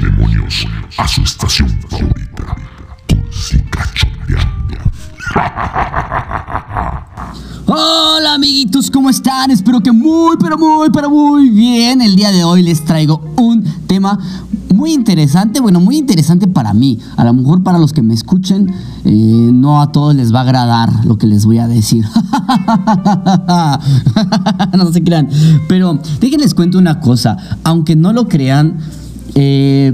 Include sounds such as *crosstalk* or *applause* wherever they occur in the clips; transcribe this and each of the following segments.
demonios a su estación favorita. Cursi cachondeando. *laughs* Hola amiguitos, ¿cómo están? Espero que muy, pero muy, pero muy bien. El día de hoy les traigo un tema muy interesante, bueno, muy interesante para mí. A lo mejor para los que me escuchen, eh, no a todos les va a agradar lo que les voy a decir. *laughs* no se crean. Pero déjenles cuento una cosa. Aunque no lo crean, eh,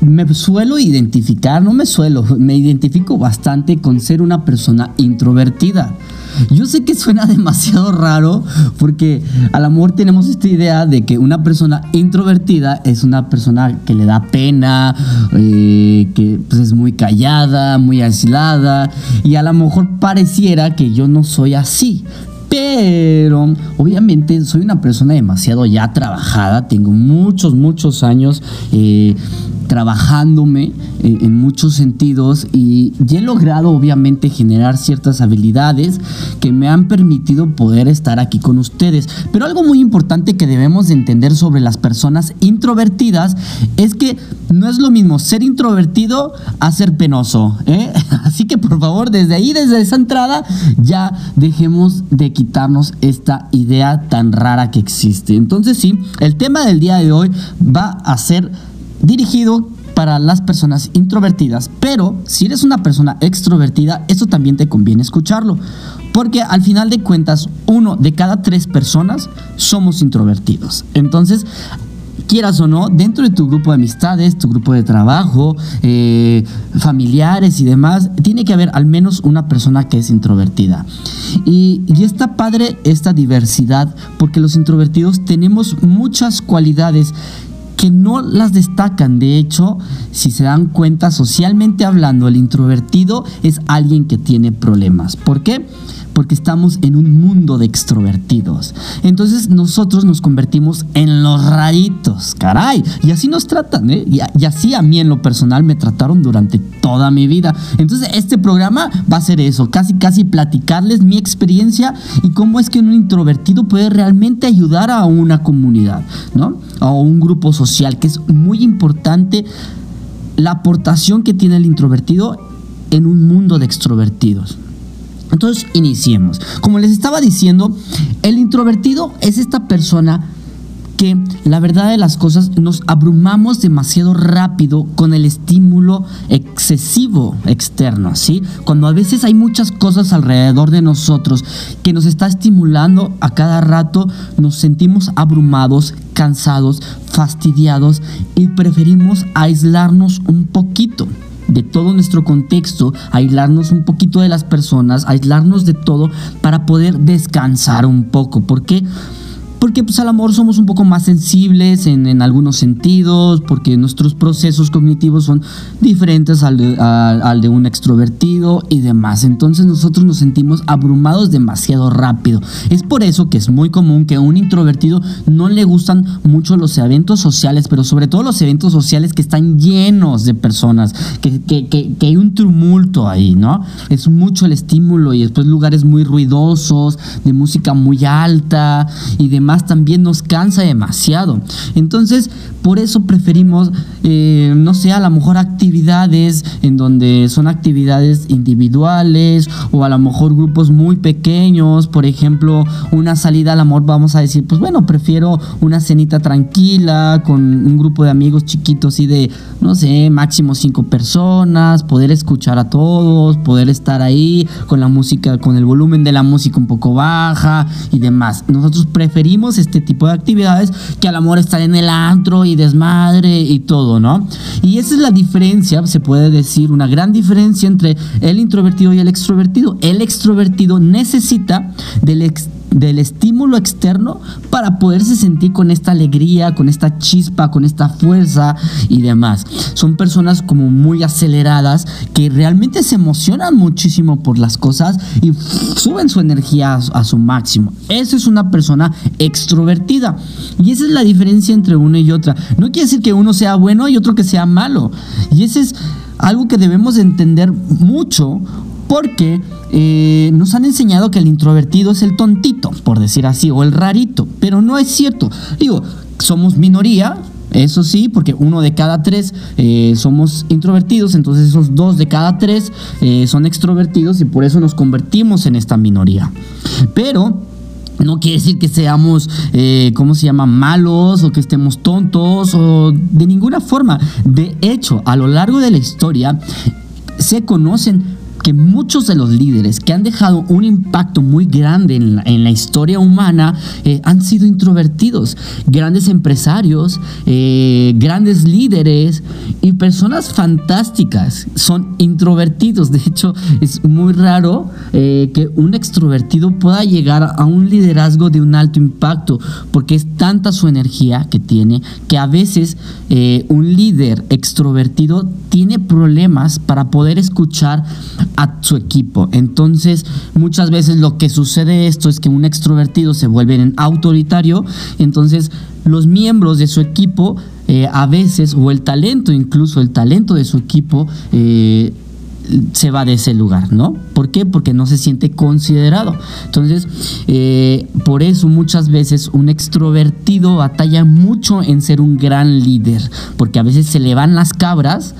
me suelo identificar, no me suelo, me identifico bastante con ser una persona introvertida. Yo sé que suena *laughs* demasiado raro porque al amor tenemos esta idea de que una persona introvertida es una persona que le da pena, eh, que pues, es muy callada, muy aislada y a lo mejor pareciera que yo no soy así. Pero obviamente soy una persona demasiado ya trabajada, tengo muchos, muchos años eh, trabajándome eh, en muchos sentidos y, he logrado obviamente generar ciertas habilidades que me han permitido poder estar aquí con ustedes. Pero algo muy importante que debemos de entender sobre las personas introvertidas es que no es lo mismo ser introvertido a ser penoso. ¿eh? *laughs* Así que por favor desde ahí, desde esa entrada, ya dejemos de quitarnos esta idea tan rara que existe. Entonces sí, el tema del día de hoy va a ser dirigido para las personas introvertidas, pero si eres una persona extrovertida, eso también te conviene escucharlo, porque al final de cuentas, uno de cada tres personas somos introvertidos. Entonces, quieras o no, dentro de tu grupo de amistades, tu grupo de trabajo, eh, familiares y demás, tiene que haber al menos una persona que es introvertida. Y, y está padre esta diversidad, porque los introvertidos tenemos muchas cualidades que no las destacan. De hecho, si se dan cuenta, socialmente hablando, el introvertido es alguien que tiene problemas. ¿Por qué? Porque estamos en un mundo de extrovertidos. Entonces nosotros nos convertimos en los raritos, caray. Y así nos tratan, ¿eh? Y, así a mí en lo personal me trataron durante toda mi vida. Entonces este programa va a ser eso, casi casi platicarles mi experiencia y cómo es que un introvertido puede realmente ayudar a una comunidad, ¿no? A un grupo social, que es muy importante la aportación que tiene el introvertido en un mundo de extrovertidos. Entonces, iniciemos. Como les estaba diciendo, el introvertido es esta persona que la verdad de las cosas nos abrumamos demasiado rápido con el estímulo excesivo externo, ¿sí? Cuando a veces hay muchas cosas alrededor de nosotros que nos está estimulando a cada rato, nos sentimos abrumados, cansados, fastidiados y preferimos aislarnos un poquito de todo nuestro contexto, aislarnos un poquito de las personas, aislarnos de todo para poder descansar un poco. ¿Por qué? porque pues al amor somos un poco más sensibles en, algunos sentidos, porque nuestros procesos cognitivos son diferentes al de, un extrovertido y demás. Entonces nosotros nos sentimos abrumados demasiado rápido. Es por eso que es muy común que a un introvertido no le gustan mucho los eventos sociales, pero sobre todo los eventos sociales que están llenos de personas, que, que hay un tumulto ahí, ¿no? Es mucho el estímulo y después lugares muy ruidosos, de música muy alta y demás también nos cansa demasiado. Entonces, por eso preferimos, eh, no sé, a lo mejor actividades en donde son actividades individuales o a lo mejor grupos muy pequeños, por ejemplo, una salida al amor, vamos a decir, pues bueno, prefiero una cenita tranquila con un grupo de amigos chiquitos y de, no sé, máximo cinco personas, poder escuchar a todos, poder estar ahí con la música, con el volumen de la música un poco baja y demás. Nosotros preferimos este tipo de actividades que al amor estar en el antro y desmadre y todo, ¿no? Y esa es la diferencia, se puede decir, una gran diferencia entre el introvertido y el extrovertido. El extrovertido necesita del extrovertido del estímulo externo para poderse sentir con esta alegría, con esta chispa, con esta fuerza y demás. Son personas como muy aceleradas que realmente se emocionan muchísimo por las cosas y suben su energía a, su máximo. Eso es una persona. Y esa es la diferencia entre una y otra. No quiere decir que uno sea bueno y otro que sea malo. Y ese es algo que debemos entender mucho porque eh, nos han enseñado que el introvertido es el tontito, por decir así, o el rarito, pero no es cierto. Digo, somos minoría, Eso sí, porque uno de cada tres eh, somos introvertidos, entonces esos dos de cada tres eh, son extrovertidos y por eso nos convertimos en esta minoría. Pero no quiere decir que seamos, eh, ¿cómo se llama?, malos o que estemos tontos o de ninguna forma. De hecho, a lo largo de la historia se conocen que muchos de los líderes que han dejado un impacto muy grande en la, historia humana eh, han sido introvertidos. Grandes empresarios, eh, grandes líderes y personas fantásticas son introvertidos. De hecho, es muy raro eh, que un extrovertido pueda llegar a un liderazgo de un alto impacto, porque es tanta su energía que tiene que a veces un líder extrovertido tiene problemas para poder escuchar a su equipo. Entonces, muchas veces lo que sucede esto es que un extrovertido se vuelve en autoritario, entonces los miembros de su equipo eh, a veces, o el talento, incluso el talento de su equipo, eh, se va de ese lugar, ¿no? ¿Por qué? Porque no se siente considerado. Entonces, eh, por eso muchas veces un extrovertido batalla mucho en ser un gran líder, porque a veces se le van las cabras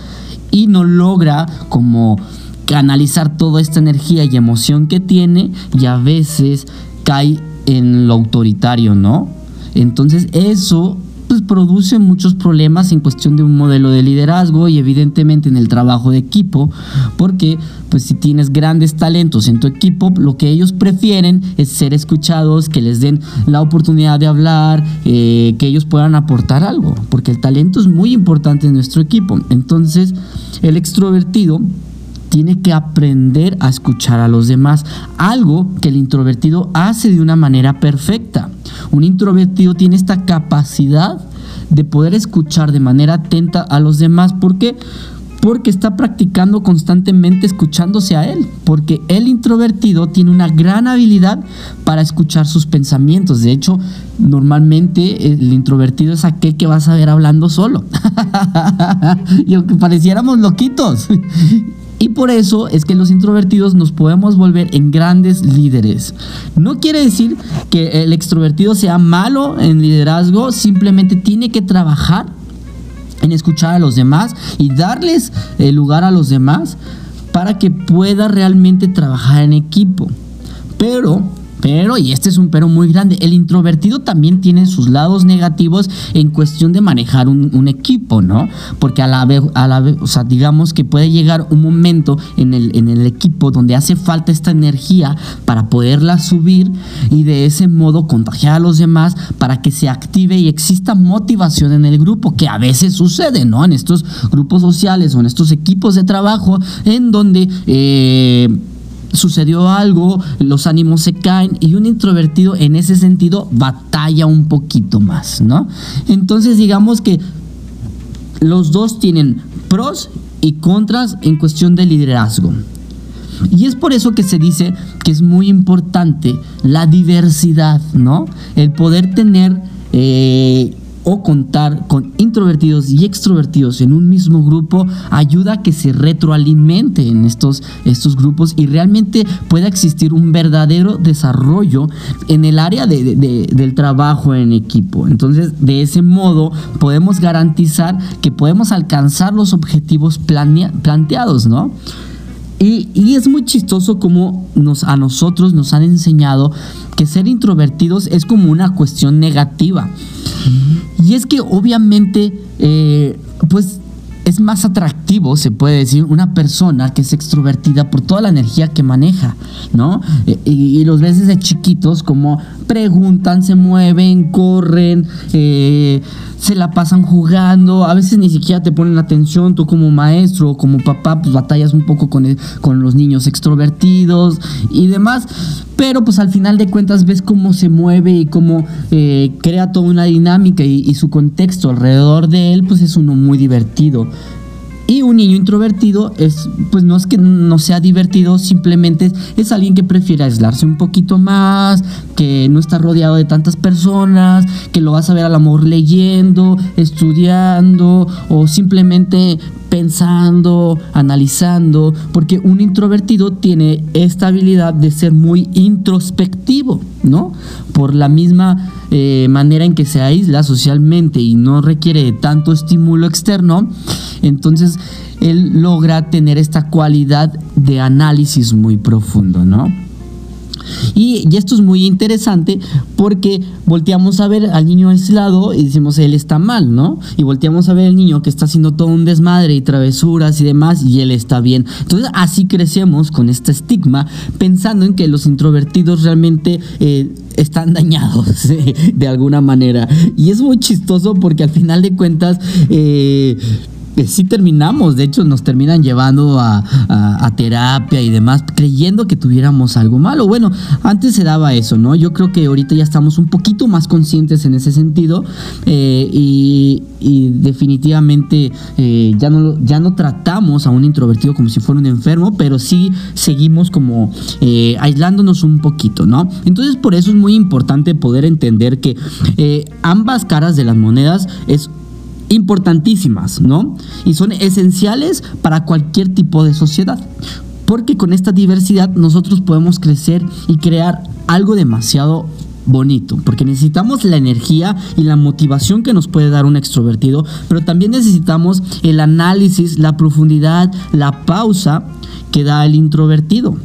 y no logra como canalizar toda esta energía y emoción que tiene y a veces cae en lo autoritario, ¿no? Entonces eso pues, produce muchos problemas en cuestión de un modelo de liderazgo y evidentemente en el trabajo de equipo, porque pues si tienes grandes talentos en tu equipo, lo que ellos prefieren es ser escuchados, que les den la oportunidad de hablar, eh, que ellos puedan aportar algo, porque el talento es muy importante en nuestro equipo. Entonces, el extrovertido tiene que aprender a escuchar a los demás, algo que el introvertido hace de una manera perfecta. Un introvertido tiene esta capacidad de poder escuchar de manera atenta a los demás. ¿Por qué? Porque está practicando constantemente escuchándose a él. Porque el introvertido tiene una gran habilidad para escuchar sus pensamientos. De hecho, normalmente el introvertido es aquel que vas a ver hablando solo. *laughs* y aunque pareciéramos loquitos. Y por eso es que los introvertidos nos podemos volver en grandes líderes. No quiere decir que el extrovertido sea malo en liderazgo, simplemente tiene que trabajar en escuchar a los demás y darles el lugar a los demás para que pueda realmente trabajar en equipo. Pero pero, y este es un pero muy grande, el introvertido también tiene sus lados negativos en cuestión de manejar un, equipo, ¿no? Porque a la vez, a la vez, o sea, digamos que puede llegar un momento en el, en el equipo donde hace falta esta energía para poderla subir y de ese modo contagiar a los demás para que se active y exista motivación en el grupo, que a veces sucede, ¿no? En estos grupos sociales o en estos equipos de trabajo en donde... Eh, sucedió algo, los ánimos se caen y un introvertido en ese sentido batalla un poquito más, ¿no? Entonces digamos que los dos tienen pros y contras en cuestión de liderazgo. Y es por eso que se dice que es muy importante la diversidad, ¿no? El poder tener eh, o contar con introvertidos y extrovertidos en un mismo grupo ayuda a que se retroalimente en estos, estos grupos y realmente pueda existir un verdadero desarrollo en el área del trabajo en equipo. Entonces, de ese modo podemos garantizar que podemos alcanzar los objetivos planteados, ¿no? Y, es muy chistoso como nos, a nosotros nos han enseñado que ser introvertidos es como una cuestión negativa. Y es que obviamente, eh, pues es más atractivo, se puede decir, una persona que es extrovertida por toda la energía que maneja, ¿no? Eh, y, los ves desde chiquitos como preguntan, se mueven, corren, eh, se la pasan jugando, a veces ni siquiera te ponen atención, tú como maestro o como papá, pues batallas un poco con, con los niños extrovertidos y demás, pero pues al final de cuentas ves cómo se mueve y cómo eh, crea toda una dinámica y, y su contexto alrededor de él, pues es uno muy divertido. Y un niño introvertido es, pues no es que no sea divertido, simplemente es, alguien que prefiere aislarse un poquito más, que no está rodeado de tantas personas, que lo vas a ver al amor leyendo, estudiando o simplemente pensando, analizando, porque un introvertido tiene esta habilidad de ser muy introspectivo, ¿no? Por la misma eh, manera en que se aísla socialmente y no requiere tanto estímulo externo, entonces él logra tener esta cualidad de análisis muy profundo, ¿no? Y, esto es muy interesante porque volteamos a ver al niño aislado y decimos, él está mal, ¿no? Y volteamos a ver al niño que está haciendo todo un desmadre y travesuras y demás y él está bien. Entonces así crecemos con este estigma pensando en que los introvertidos realmente... Eh, están dañados *laughs* de alguna manera. Y es muy chistoso porque al final de cuentas eh, sí terminamos, de hecho nos terminan llevando a, terapia y demás, creyendo que tuviéramos algo malo. Bueno, antes se daba eso, ¿no? Yo creo que ahorita ya estamos un poquito más conscientes en ese sentido eh, y, definitivamente eh, ya, no, ya no tratamos a un introvertido como si fuera un enfermo, pero sí seguimos como eh, aislándonos un poquito, ¿no? Entonces por eso es muy importante poder entender que ambas caras de las monedas es importantísimas, ¿no? Y son esenciales para cualquier tipo de sociedad. Porque con esta diversidad nosotros podemos crecer y crear algo demasiado bonito, porque necesitamos la energía y la motivación que nos puede dar un extrovertido, pero también necesitamos el análisis, la profundidad, la pausa que da el introvertido.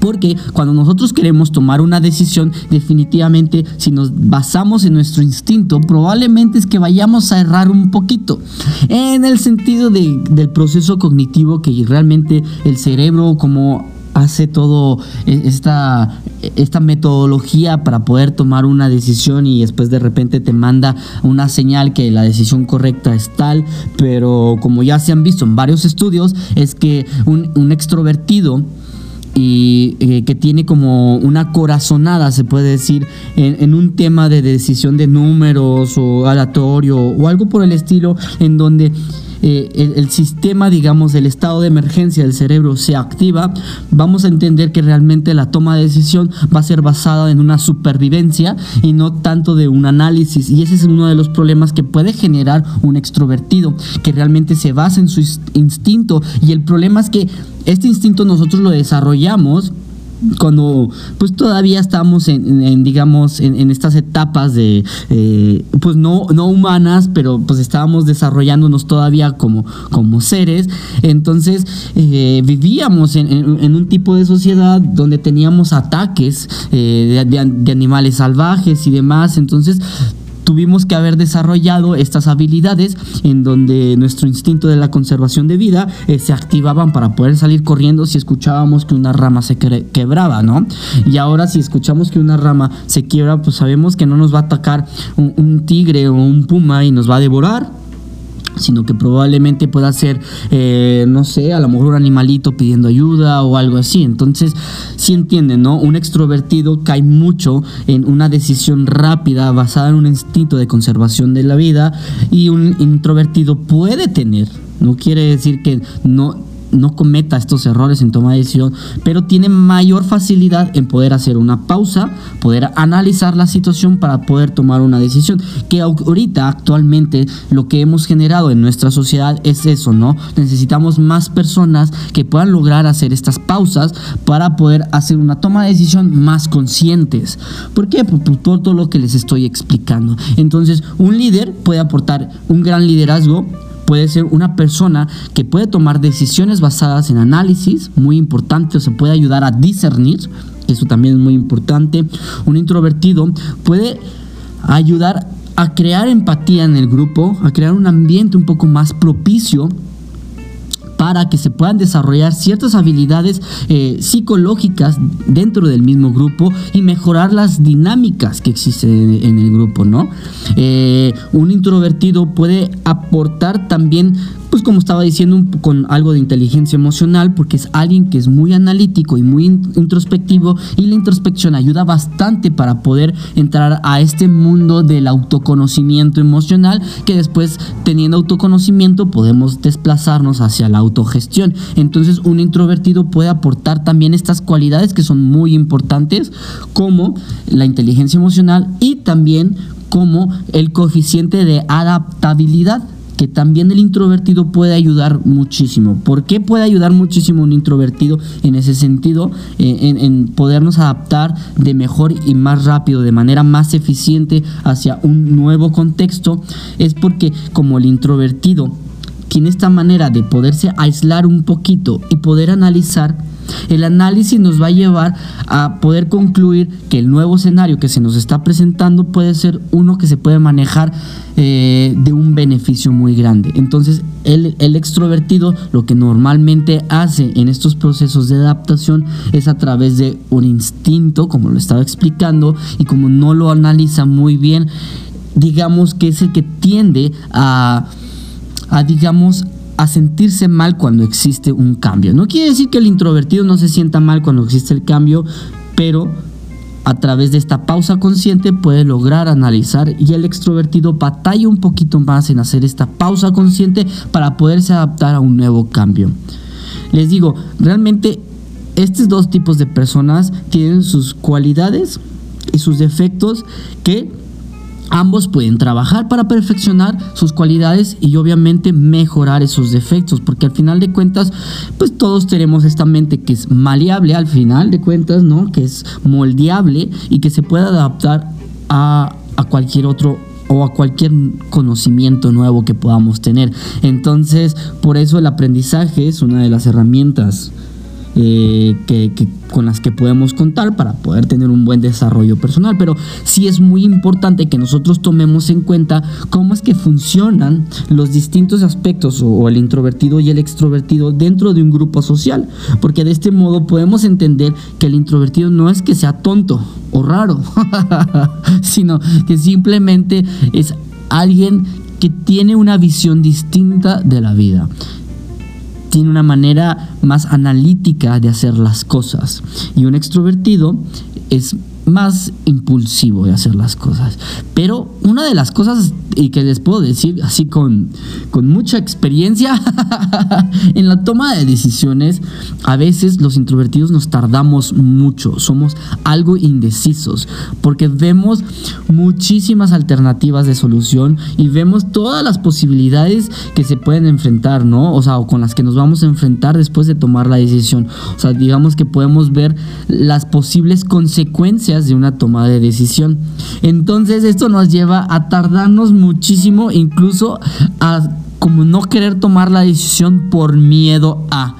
Porque cuando nosotros queremos tomar una decisión, definitivamente si nos basamos en nuestro instinto, probablemente es que vayamos a errar un poquito. En el sentido del proceso cognitivo que realmente el cerebro como hace todo e, esta, esta metodología para poder tomar una decisión y después de repente te manda una señal que la decisión correcta es tal, pero como ya se han visto en varios estudios, es que un, un extrovertido y eh, que tiene como una corazonada, se puede decir, en, un tema de decisión de números o aleatorio o algo por el estilo, en donde eh, el, el, sistema, digamos, del estado de emergencia del cerebro se activa, vamos a entender que realmente la toma de decisión va a ser basada en una supervivencia y no tanto de un análisis. Y ese es uno de los problemas que puede generar un extrovertido, que realmente se basa en su instinto. Y el problema es que este instinto nosotros lo desarrollamos cuando pues todavía estamos en, digamos en, estas etapas de eh, pues no, no humanas pero pues estábamos desarrollándonos todavía como, como seres. Entonces eh, vivíamos en, un tipo de sociedad donde teníamos ataques eh, de animales salvajes y demás. Entonces tuvimos que haber desarrollado estas habilidades en donde nuestro instinto de la conservación de vida eh, se activaban para poder salir corriendo si escuchábamos que una rama se quebraba, ¿no? Y ahora si escuchamos que una rama se quiebra, pues sabemos que no nos va a atacar un tigre o un puma y nos va a devorar sino que probablemente pueda ser, eh, no sé, a lo mejor un animalito pidiendo ayuda o algo así. Entonces, si entienden, ¿no? Un extrovertido cae mucho en una decisión rápida basada en un instinto de conservación de la vida y un introvertido puede tener, no quiere decir que no no cometa estos errores en toma de decisión, pero tiene mayor facilidad en poder hacer una pausa, poder analizar la situación para poder tomar una decisión. Que ahorita, actualmente, lo que hemos generado en nuestra sociedad es eso, ¿no? Necesitamos más personas que puedan lograr hacer estas pausas para poder hacer una toma de decisión más conscientes. ¿Por qué? Por, por todo lo que les estoy explicando. Entonces, un líder puede aportar un gran liderazgo puede ser una persona que puede tomar decisiones basadas en análisis, muy importante, o se puede ayudar a discernir, eso también es muy importante. Un introvertido puede ayudar a crear empatía en el grupo, a crear un ambiente un poco más propicio para que se puedan desarrollar ciertas habilidades eh, psicológicas dentro del mismo grupo y mejorar las dinámicas que existen en, el grupo, ¿no? Eh, un introvertido puede aportar también pues como estaba diciendo, con algo de inteligencia emocional, porque es alguien que es muy analítico y muy introspectivo y la introspección ayuda bastante para poder entrar a este mundo del autoconocimiento emocional, que después teniendo autoconocimiento podemos desplazarnos hacia la autogestión. Entonces un introvertido puede aportar también estas cualidades que son muy importantes, como la inteligencia emocional y también como el coeficiente de adaptabilidad que también el introvertido puede ayudar muchísimo. ¿Por qué puede ayudar muchísimo un introvertido en ese sentido? Eh, en, en podernos adaptar de mejor y más rápido, de manera más eficiente hacia un nuevo contexto, es porque como el introvertido tiene esta manera de poderse aislar un poquito y poder analizar, el análisis nos va a llevar a poder concluir que el nuevo escenario que se nos está presentando puede ser uno que se puede manejar eh, de un beneficio muy grande. Entonces, el, el, extrovertido lo que normalmente hace en estos procesos de adaptación es a través de un instinto, como lo estaba explicando, y como no lo analiza muy bien, digamos que es el que tiende a, a digamos, a sentirse mal cuando existe un cambio. No quiere decir que el introvertido no se sienta mal cuando existe el cambio, pero a través de esta pausa consciente puede lograr analizar y el extrovertido batalla un poquito más en hacer esta pausa consciente para poderse adaptar a un nuevo cambio. Les digo, realmente estos dos tipos de personas tienen sus cualidades y sus defectos que Ambos pueden trabajar para perfeccionar sus cualidades y obviamente mejorar esos defectos, porque al final de cuentas, pues todos tenemos esta mente que es maleable al final de cuentas, ¿no? Que es moldeable y que se puede adaptar a, a cualquier otro o a cualquier conocimiento nuevo que podamos tener. Entonces, por eso el aprendizaje es una de las herramientas eh, que, con las que podemos contar para poder tener un buen desarrollo personal. Pero sí es muy importante que nosotros tomemos en cuenta cómo es que funcionan los distintos aspectos o el introvertido y el extrovertido dentro de un grupo social. Porque de este modo podemos entender que el introvertido no es que sea tonto o raro, *laughs* sino que simplemente es alguien que tiene una visión distinta de la vida tiene una manera más analítica de hacer las cosas. Y un extrovertido es más impulsivo de hacer las cosas. Pero una de las cosas y que les puedo decir así con, con mucha experiencia *laughs* en la toma de decisiones, a veces los introvertidos nos tardamos mucho, somos algo indecisos, porque vemos muchísimas alternativas de solución y vemos todas las posibilidades que se pueden enfrentar, ¿no? O sea, o con las que nos vamos a enfrentar después de tomar la decisión. O sea, digamos que podemos ver las posibles consecuencias de una toma de decisión. Entonces, esto nos lleva a tardarnos muchísimo, incluso a como no querer tomar la decisión por miedo a.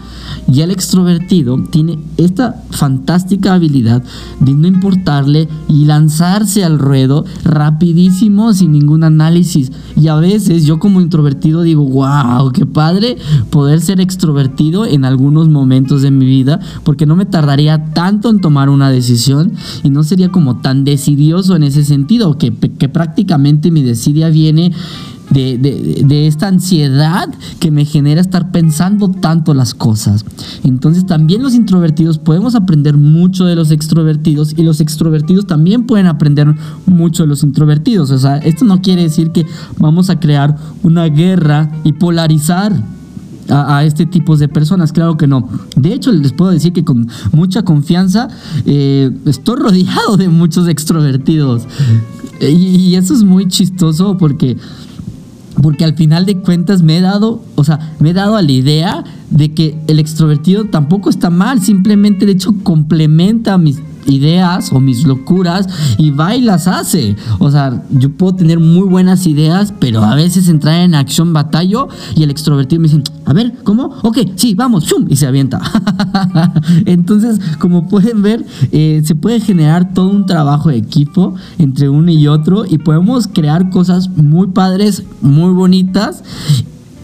Y el extrovertido tiene esta fantástica habilidad de no importarle y lanzarse al ruedo rapidísimo sin ningún análisis. Y a veces yo como introvertido digo, wow, qué padre poder ser extrovertido en algunos momentos de mi vida, porque no me tardaría tanto en tomar una decisión y no sería como tan decidioso en ese sentido, que, prácticamente mi desidia viene de, esta ansiedad que me genera estar pensando tanto las cosas. Entonces también los introvertidos podemos aprender mucho de los extrovertidos y los extrovertidos también pueden aprender mucho de los introvertidos. O sea, esto no quiere decir que vamos a crear una guerra y polarizar a, este tipo de personas, claro que no. De hecho, les puedo decir que con mucha confianza eh, estoy rodeado de muchos extrovertidos. Y, eso es muy chistoso porque porque al final de cuentas me he dado, o sea, me he dado a la idea de que el extrovertido tampoco está mal, simplemente de hecho complementa mis ideas o mis locuras y va y las hace. O sea, yo puedo tener muy buenas ideas, pero a veces entrar en acción batallo y el extrovertido me dice, a ver, ¿cómo? Ok, sí, vamos, ¡chum! y se avienta. *laughs* Entonces, como pueden ver, eh, se puede generar todo un trabajo de equipo entre uno y otro y podemos crear cosas muy padres, muy bonitas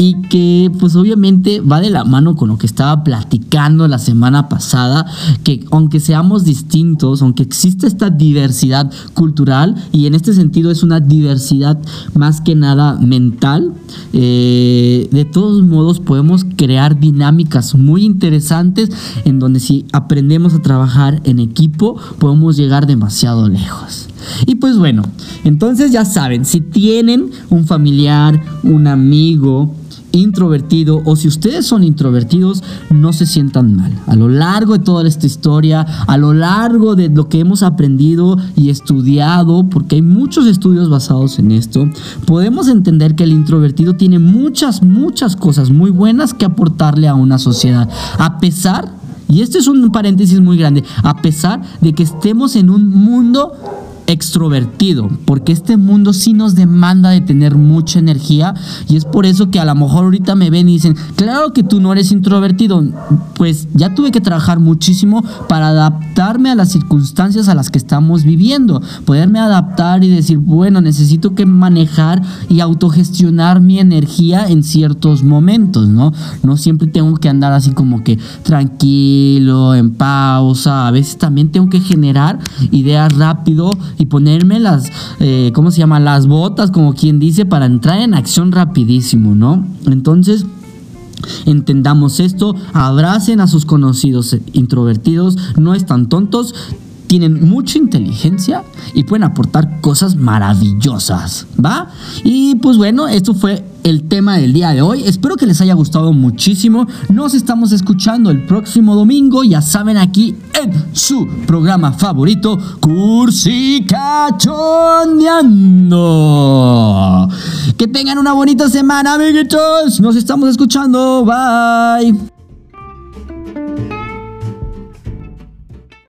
y que pues obviamente va de la mano con lo que estaba platicando la semana pasada, que aunque seamos distintos, aunque existe esta diversidad cultural, y en este sentido es una diversidad más que nada mental, eh, de todos modos podemos crear dinámicas muy interesantes en donde si aprendemos a trabajar en equipo podemos llegar demasiado lejos. Y pues bueno, entonces ya saben, si tienen un familiar, un amigo, introvertido o si ustedes son introvertidos, no se sientan mal. A lo largo de toda esta historia, a lo largo de lo que hemos aprendido y estudiado, porque hay muchos estudios basados en esto, podemos entender que el introvertido tiene muchas, muchas cosas muy buenas que aportarle a una sociedad. A pesar, y este es un paréntesis muy grande, a pesar de que estemos en un mundo extrovertido, porque este mundo sí nos demanda de tener mucha energía y es por eso que a lo mejor ahorita me ven y dicen, claro que tú no eres introvertido, pues ya tuve que trabajar muchísimo para adaptarme a las circunstancias a las que estamos viviendo, poderme adaptar y decir, bueno, necesito que manejar y autogestionar mi energía en ciertos momentos, ¿no? No siempre tengo que andar así como que tranquilo, en pausa, a veces también tengo que generar ideas rápido y ponerme las, eh, ¿cómo se llama? Las botas, como quien dice, para entrar en acción rapidísimo, ¿no? Entonces... Entendamos esto, abracen a sus conocidos introvertidos, no están tontos, tienen mucha inteligencia y pueden aportar cosas maravillosas, ¿va? Y pues bueno, esto fue el tema del día de hoy. Espero que les haya gustado muchísimo. Nos estamos escuchando el próximo domingo, ya saben, aquí en su programa favorito, Cursi Cachondeando. Que tengan una bonita semana, amiguitos. Nos estamos escuchando. Bye.